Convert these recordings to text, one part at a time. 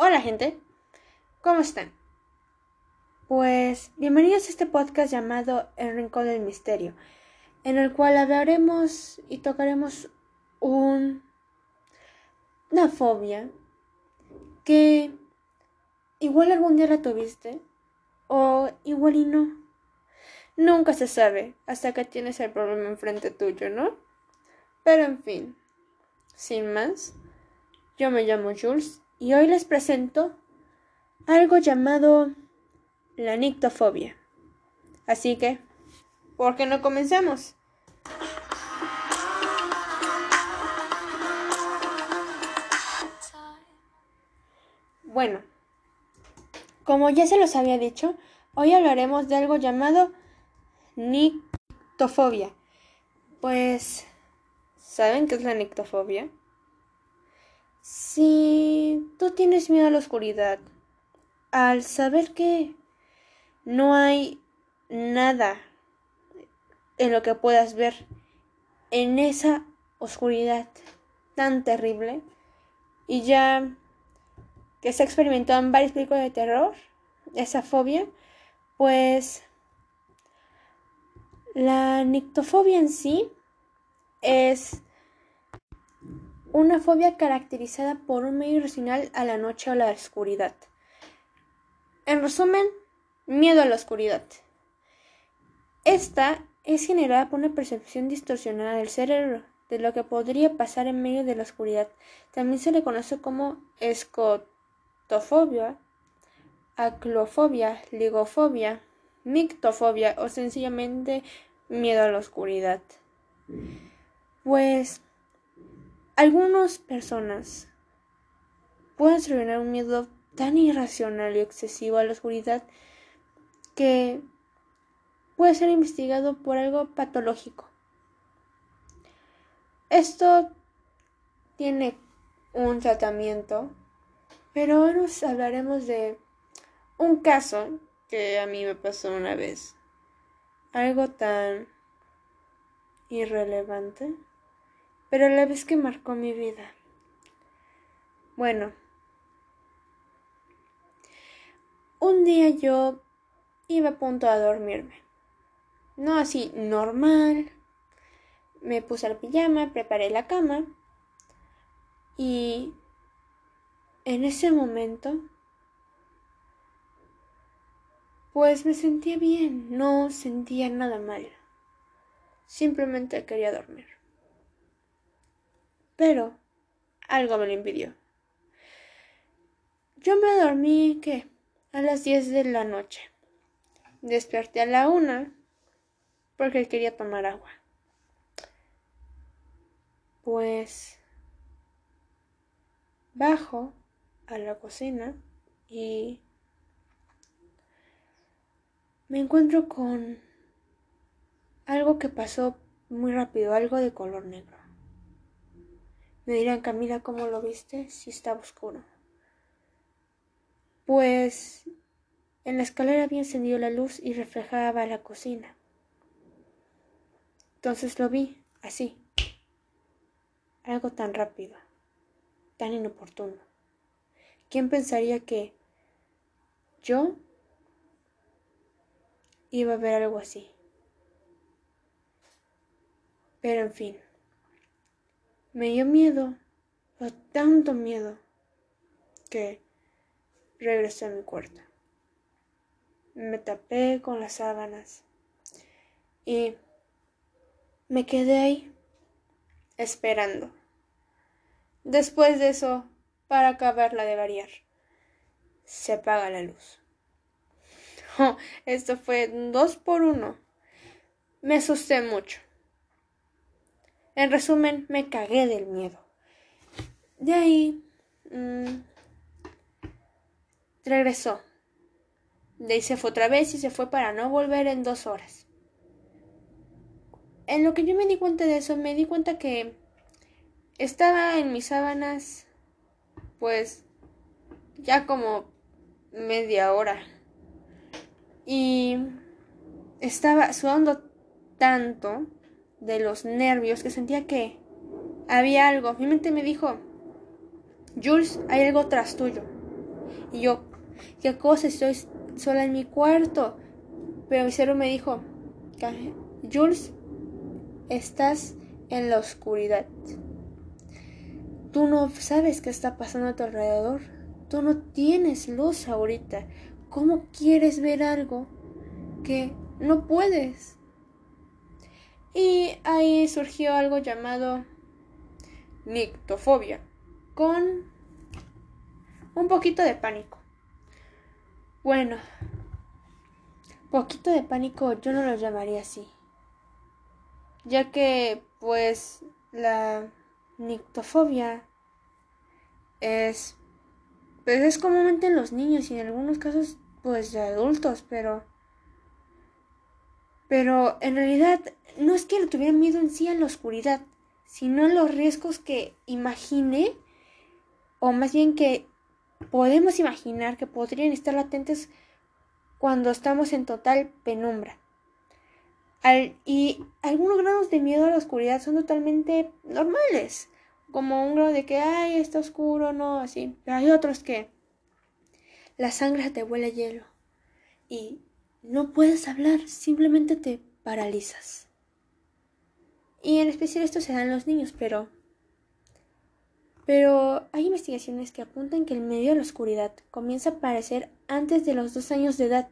Hola gente, ¿cómo están? Pues bienvenidos a este podcast llamado El Rincón del Misterio, en el cual hablaremos y tocaremos un, una fobia que igual algún día la tuviste o igual y no. Nunca se sabe hasta que tienes el problema enfrente tuyo, ¿no? Pero en fin, sin más, yo me llamo Jules y hoy les presento algo llamado la nictofobia. Así que, ¿por qué no comencemos? Bueno, como ya se los había dicho, hoy hablaremos de algo llamado nictofobia. Pues, ¿saben qué es la nictofobia? Si tú tienes miedo a la oscuridad, al saber que no hay nada en lo que puedas ver en esa oscuridad tan terrible y ya que se ha experimentado en varias películas de terror, esa fobia, pues la nictofobia en sí es una fobia caracterizada por un medio irracional a la noche o la oscuridad. En resumen, miedo a la oscuridad. Esta es generada por una percepción distorsionada del cerebro de lo que podría pasar en medio de la oscuridad. También se le conoce como escotofobia, aclofobia, ligofobia, mictofobia o sencillamente miedo a la oscuridad. Pues algunas personas pueden experimentar un miedo tan irracional y excesivo a la oscuridad que puede ser investigado por algo patológico. Esto tiene un tratamiento, pero hoy nos hablaremos de un caso que a mí me pasó una vez. Algo tan irrelevante pero a la vez que marcó mi vida. Bueno, un día yo iba a punto a dormirme. No así normal. Me puse al pijama, preparé la cama y en ese momento pues me sentía bien, no sentía nada mal. Simplemente quería dormir pero algo me lo impidió. Yo me dormí, ¿qué? A las 10 de la noche. Desperté a la una porque quería tomar agua. Pues bajo a la cocina y me encuentro con algo que pasó muy rápido, algo de color negro. Me dirán, Camila, ¿cómo lo viste? Si estaba oscuro. Pues en la escalera había encendido la luz y reflejaba la cocina. Entonces lo vi así. Algo tan rápido, tan inoportuno. ¿Quién pensaría que yo iba a ver algo así? Pero en fin. Me dio miedo, tanto miedo, que regresé a mi cuarto. Me tapé con las sábanas y me quedé ahí esperando. Después de eso, para acabarla de variar, se apaga la luz. esto fue dos por uno. Me asusté mucho. En resumen, me cagué del miedo. De ahí mm, regresó. De ahí se fue otra vez y se fue para no volver en dos horas. En lo que yo me di cuenta de eso, me di cuenta que estaba en mis sábanas, pues ya como media hora. Y estaba sudando tanto de los nervios que sentía que había algo. Mi mente me dijo, Jules, hay algo tras tuyo. Y yo, ¿qué cosa? Estoy sola en mi cuarto. Pero mi cerebro me dijo, Jules, estás en la oscuridad. Tú no sabes qué está pasando a tu alrededor. Tú no tienes luz ahorita. ¿Cómo quieres ver algo que no puedes? Y ahí surgió algo llamado nictofobia, con un poquito de pánico. Bueno, poquito de pánico yo no lo llamaría así, ya que pues la nictofobia es pues es comúnmente en los niños y en algunos casos pues de adultos, pero pero en realidad no es que le tuvieran miedo en sí a la oscuridad, sino los riesgos que imagine, o más bien que podemos imaginar que podrían estar latentes cuando estamos en total penumbra. y algunos grados de miedo a la oscuridad son totalmente normales, como un grado de que, ay, está oscuro, no, así. Pero hay otros que la sangre te huele hielo y no puedes hablar, simplemente te paralizas. Y en especial esto se da en los niños, pero pero hay investigaciones que apuntan que el medio de la oscuridad comienza a aparecer antes de los dos años de edad.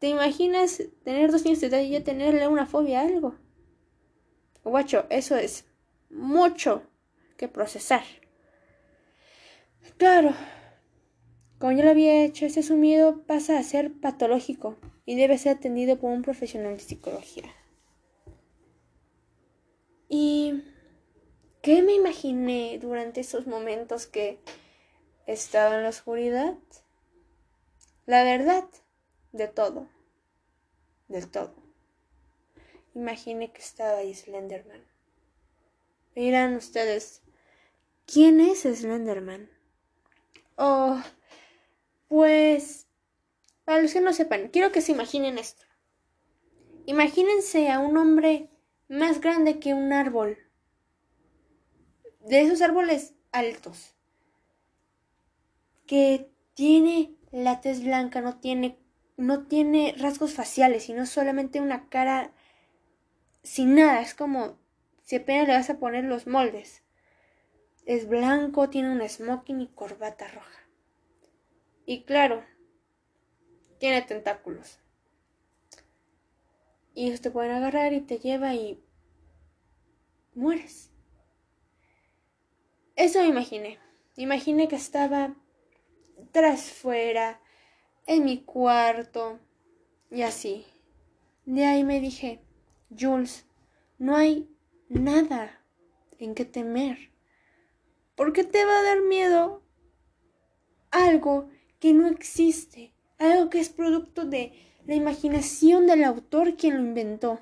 ¿Te imaginas tener dos años de edad y ya tenerle una fobia a algo? Guacho, eso es mucho que procesar. Claro, como ya lo había hecho, ese sumido pasa a ser patológico y debe ser atendido por un profesional de psicología. ¿Y qué me imaginé durante esos momentos que estaba en la oscuridad? La verdad, de todo. Del todo. Imaginé que estaba ahí Slenderman. Miran ustedes, ¿quién es Slenderman? Oh, pues, para los que no sepan, quiero que se imaginen esto. Imagínense a un hombre más grande que un árbol. De esos árboles altos. Que tiene la tez blanca, no tiene, no tiene rasgos faciales, sino solamente una cara sin nada. Es como si apenas le vas a poner los moldes. Es blanco, tiene un smoking y corbata roja. Y claro, tiene tentáculos. Y ellos te pueden agarrar y te lleva y mueres. Eso me imaginé. Imaginé que estaba tras fuera, en mi cuarto, y así. De ahí me dije, Jules, no hay nada en que temer. ¿Por qué te va a dar miedo algo que no existe, algo que es producto de la imaginación del autor quien lo inventó?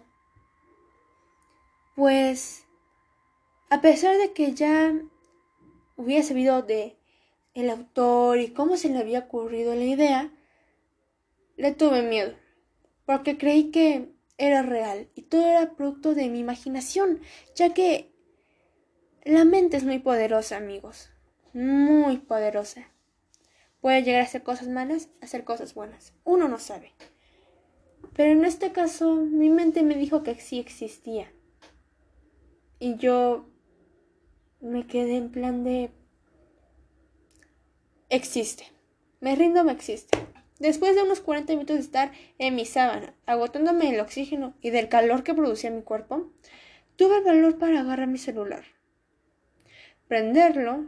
Pues, a pesar de que ya hubiera sabido de el autor y cómo se le había ocurrido la idea, le tuve miedo, porque creí que era real y todo era producto de mi imaginación, ya que la mente es muy poderosa, amigos, muy poderosa. Puede llegar a hacer cosas malas, a hacer cosas buenas. Uno no sabe. Pero en este caso, mi mente me dijo que sí existía. Y yo me quedé en plan de... Existe. Me rindo, me existe. Después de unos 40 minutos de estar en mi sábana, agotándome el oxígeno y del calor que producía mi cuerpo, tuve el valor para agarrar mi celular, prenderlo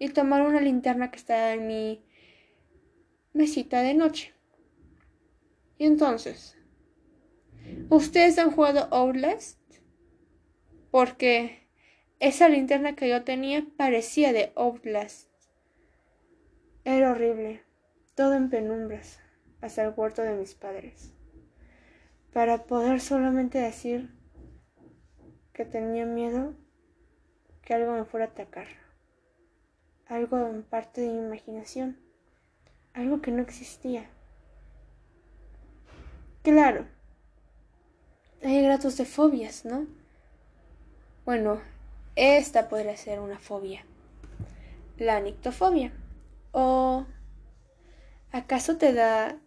y tomar una linterna que estaba en mi mesita de noche. Y entonces, ¿ustedes han jugado Outlast? Porque esa linterna que yo tenía parecía de Outlast. Era horrible todo en penumbras, hasta el cuarto de mis padres, para poder solamente decir que tenía miedo que algo me fuera a atacar, algo en parte de mi imaginación, algo que no existía. Claro, hay gratos de fobias, ¿no? Bueno, esta podría ser una fobia, la nictofobia o ¿Acaso te da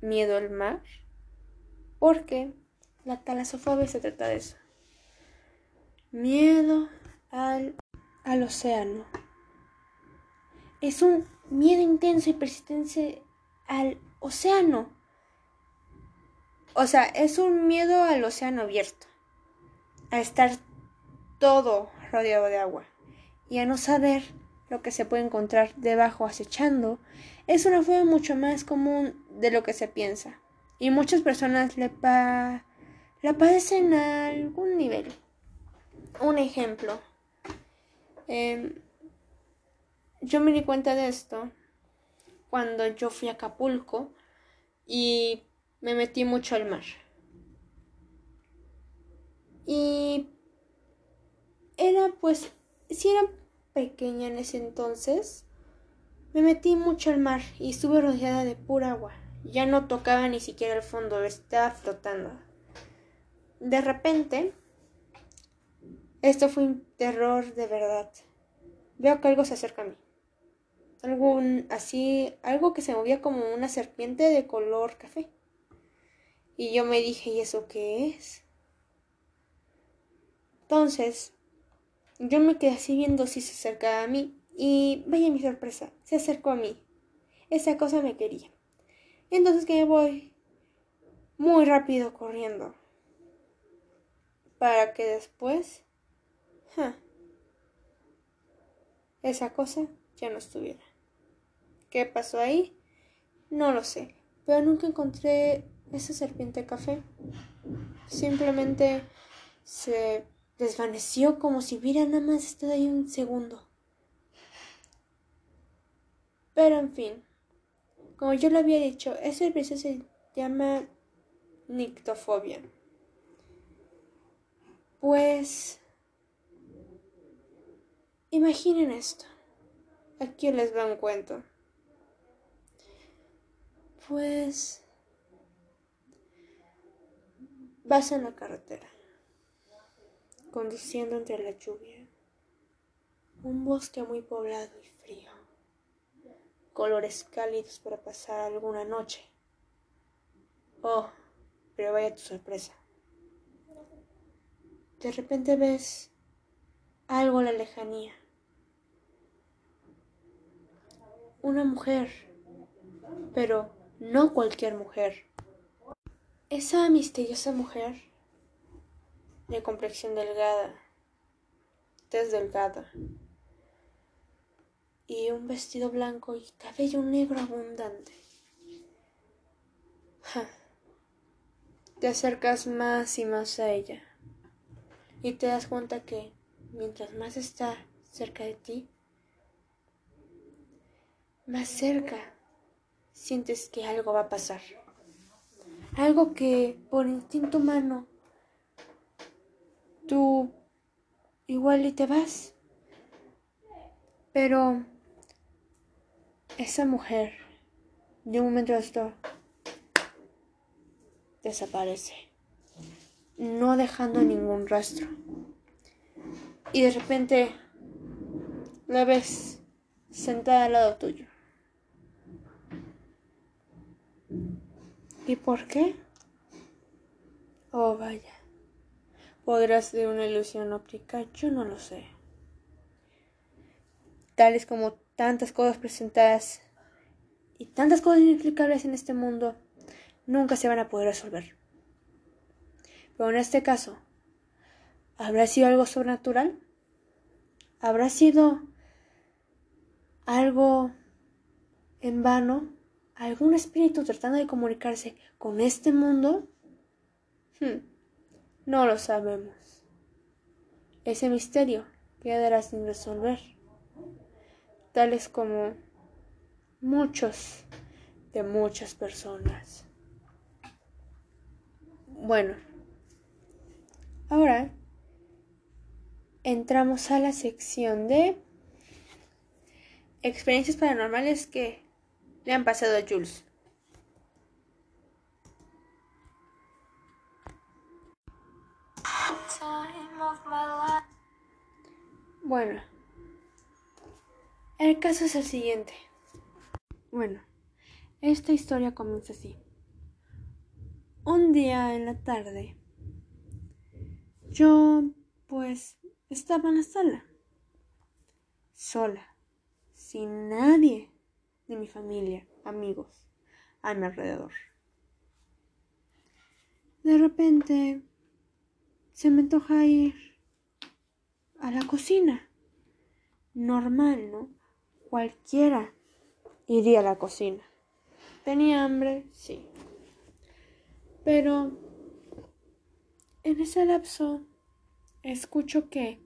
miedo el mar? Porque la talasofobia se trata de eso. Miedo al, al océano. Es un miedo intenso y persistente al océano. O sea, es un miedo al océano abierto. A estar todo rodeado de agua. Y a no saber lo que se puede encontrar debajo acechando. Es una forma mucho más común de lo que se piensa. Y muchas personas le pa la padecen a algún nivel. Un ejemplo. Em, yo me di cuenta de esto cuando yo fui a Acapulco y me metí mucho al mar. Y era pues, si era pequeña en ese entonces, me metí mucho al mar y estuve rodeada de pura agua. Ya no tocaba ni siquiera el fondo, estaba flotando. De repente, esto fue un terror de verdad. Veo que algo se acerca a mí. Algo así, algo que se movía como una serpiente de color café. Y yo me dije, ¿y eso qué es? Entonces, yo me quedé así viendo si se acercaba a mí. Y vaya mi sorpresa, se acercó a mí. Esa cosa me quería. Entonces que voy muy rápido corriendo. Para que después esa cosa ya no estuviera. ¿Qué pasó ahí? No lo sé, pero nunca encontré esa serpiente café. Simplemente se desvaneció como si hubiera nada más estado ahí un segundo. Pero en fin, como yo lo había dicho, ese episodio se llama nictofobia. Pues Imaginen esto. Aquí les va un cuento. Pues vas en la carretera, conduciendo entre la lluvia, un bosque muy poblado y frío, colores cálidos para pasar alguna noche. Oh, pero vaya tu sorpresa. De repente ves algo en la lejanía. una mujer, pero no cualquier mujer. Esa misteriosa mujer de complexión delgada, tez delgada, y un vestido blanco y cabello negro abundante. Te acercas más y más a ella y te das cuenta que mientras más está cerca de ti, más cerca, sientes que algo va a pasar. Algo que por instinto humano tú igual y te vas. Pero esa mujer de un momento a otro desaparece, no dejando ningún rastro. Y de repente la ves sentada al lado tuyo. ¿Y por qué? Oh, vaya. ¿Podrá ser una ilusión óptica? Yo no lo sé. Tales como tantas cosas presentadas y tantas cosas inexplicables en este mundo nunca se van a poder resolver. Pero en este caso, ¿habrá sido algo sobrenatural? ¿Habrá sido algo en vano? Algún espíritu tratando de comunicarse con este mundo? Hmm, no lo sabemos. Ese misterio quedará sin resolver, tales como muchos de muchas personas. Bueno, ahora entramos a la sección de experiencias paranormales que le han pasado a Jules. Bueno, el caso es el siguiente. Bueno, Esta historia comienza así. Un día en la tarde, yo pues estaba en la sala, sola, sin nadie de mi familia, amigos, a mi alrededor. De repente se me antoja ir a la cocina. Normal, ¿no? Cualquiera iría a la cocina. ¿Tenía hambre? Sí. Pero en ese lapso escucho que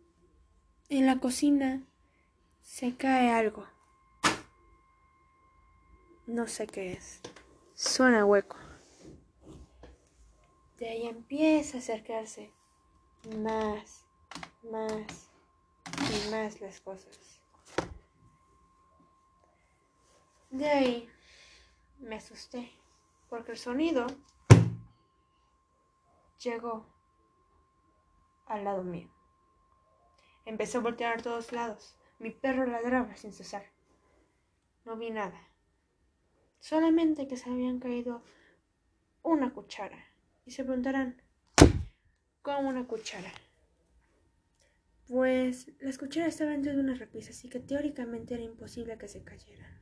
en la cocina se cae algo. No sé qué es. Suena hueco. De ahí empieza a acercarse más, más y más las cosas. De ahí me asusté porque el sonido llegó al lado mío. Empecé a voltear a todos lados. Mi perro ladraba sin cesar. No vi nada. Solamente que se habían caído una cuchara. Y se preguntarán, ¿cómo una cuchara? Pues las cucharas estaban dentro de una repisa, así que teóricamente era imposible que se cayeran.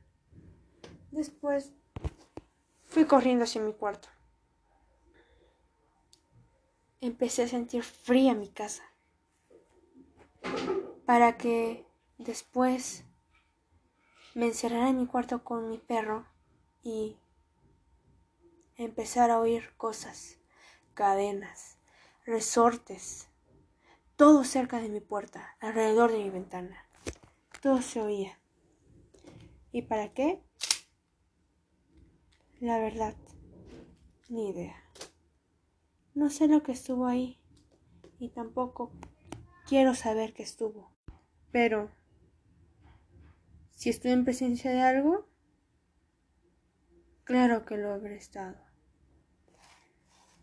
Después fui corriendo hacia mi cuarto. Empecé a sentir fría mi casa. Para que después me encerrara en mi cuarto con mi perro y empezar a oír cosas cadenas, resortes, todo cerca de mi puerta, alrededor de mi ventana. Todo se oía. ¿Y para qué? La verdad, ni idea. No sé lo que estuvo ahí y tampoco quiero saber qué estuvo. Pero, si estoy en presencia de algo, claro que lo habré estado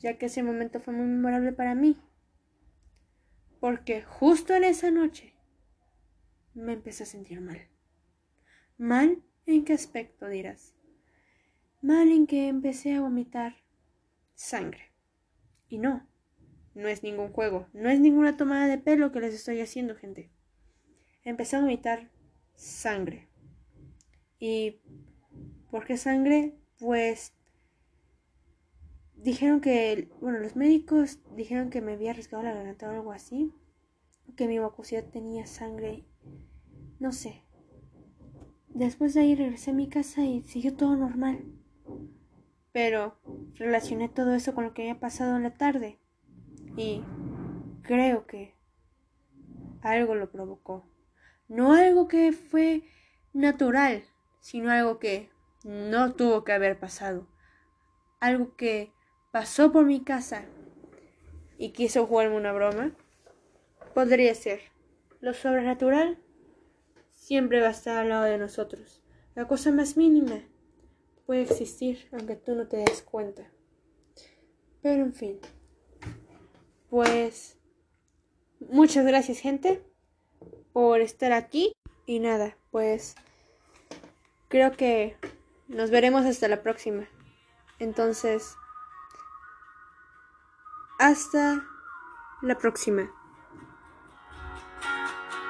ya que ese momento fue muy memorable para mí. Porque justo en esa noche me empecé a sentir mal. ¿Mal en qué aspecto dirás? Mal en que empecé a vomitar sangre. Y no, no es ningún juego, no es ninguna tomada de pelo que les estoy haciendo, gente. Empecé a vomitar sangre. ¿Y por qué sangre? Pues dijeron que, bueno, los médicos dijeron que me había arriesgado la garganta o algo así, que mi mucosidad tenía sangre, no sé. Después de ahí regresé a mi casa y siguió todo normal. Pero relacioné todo eso con lo que había pasado en la tarde y creo que algo lo provocó. No algo que fue natural, sino algo que no tuvo que haber pasado. Algo que pasó por mi casa y quiso jugarme una broma, podría ser. Lo sobrenatural siempre va a estar al lado de nosotros. La cosa más mínima puede existir aunque tú no te des cuenta. Pero en fin. Pues muchas gracias gente por estar aquí. Y nada, pues creo que nos veremos hasta la próxima. Entonces... Hasta la próxima.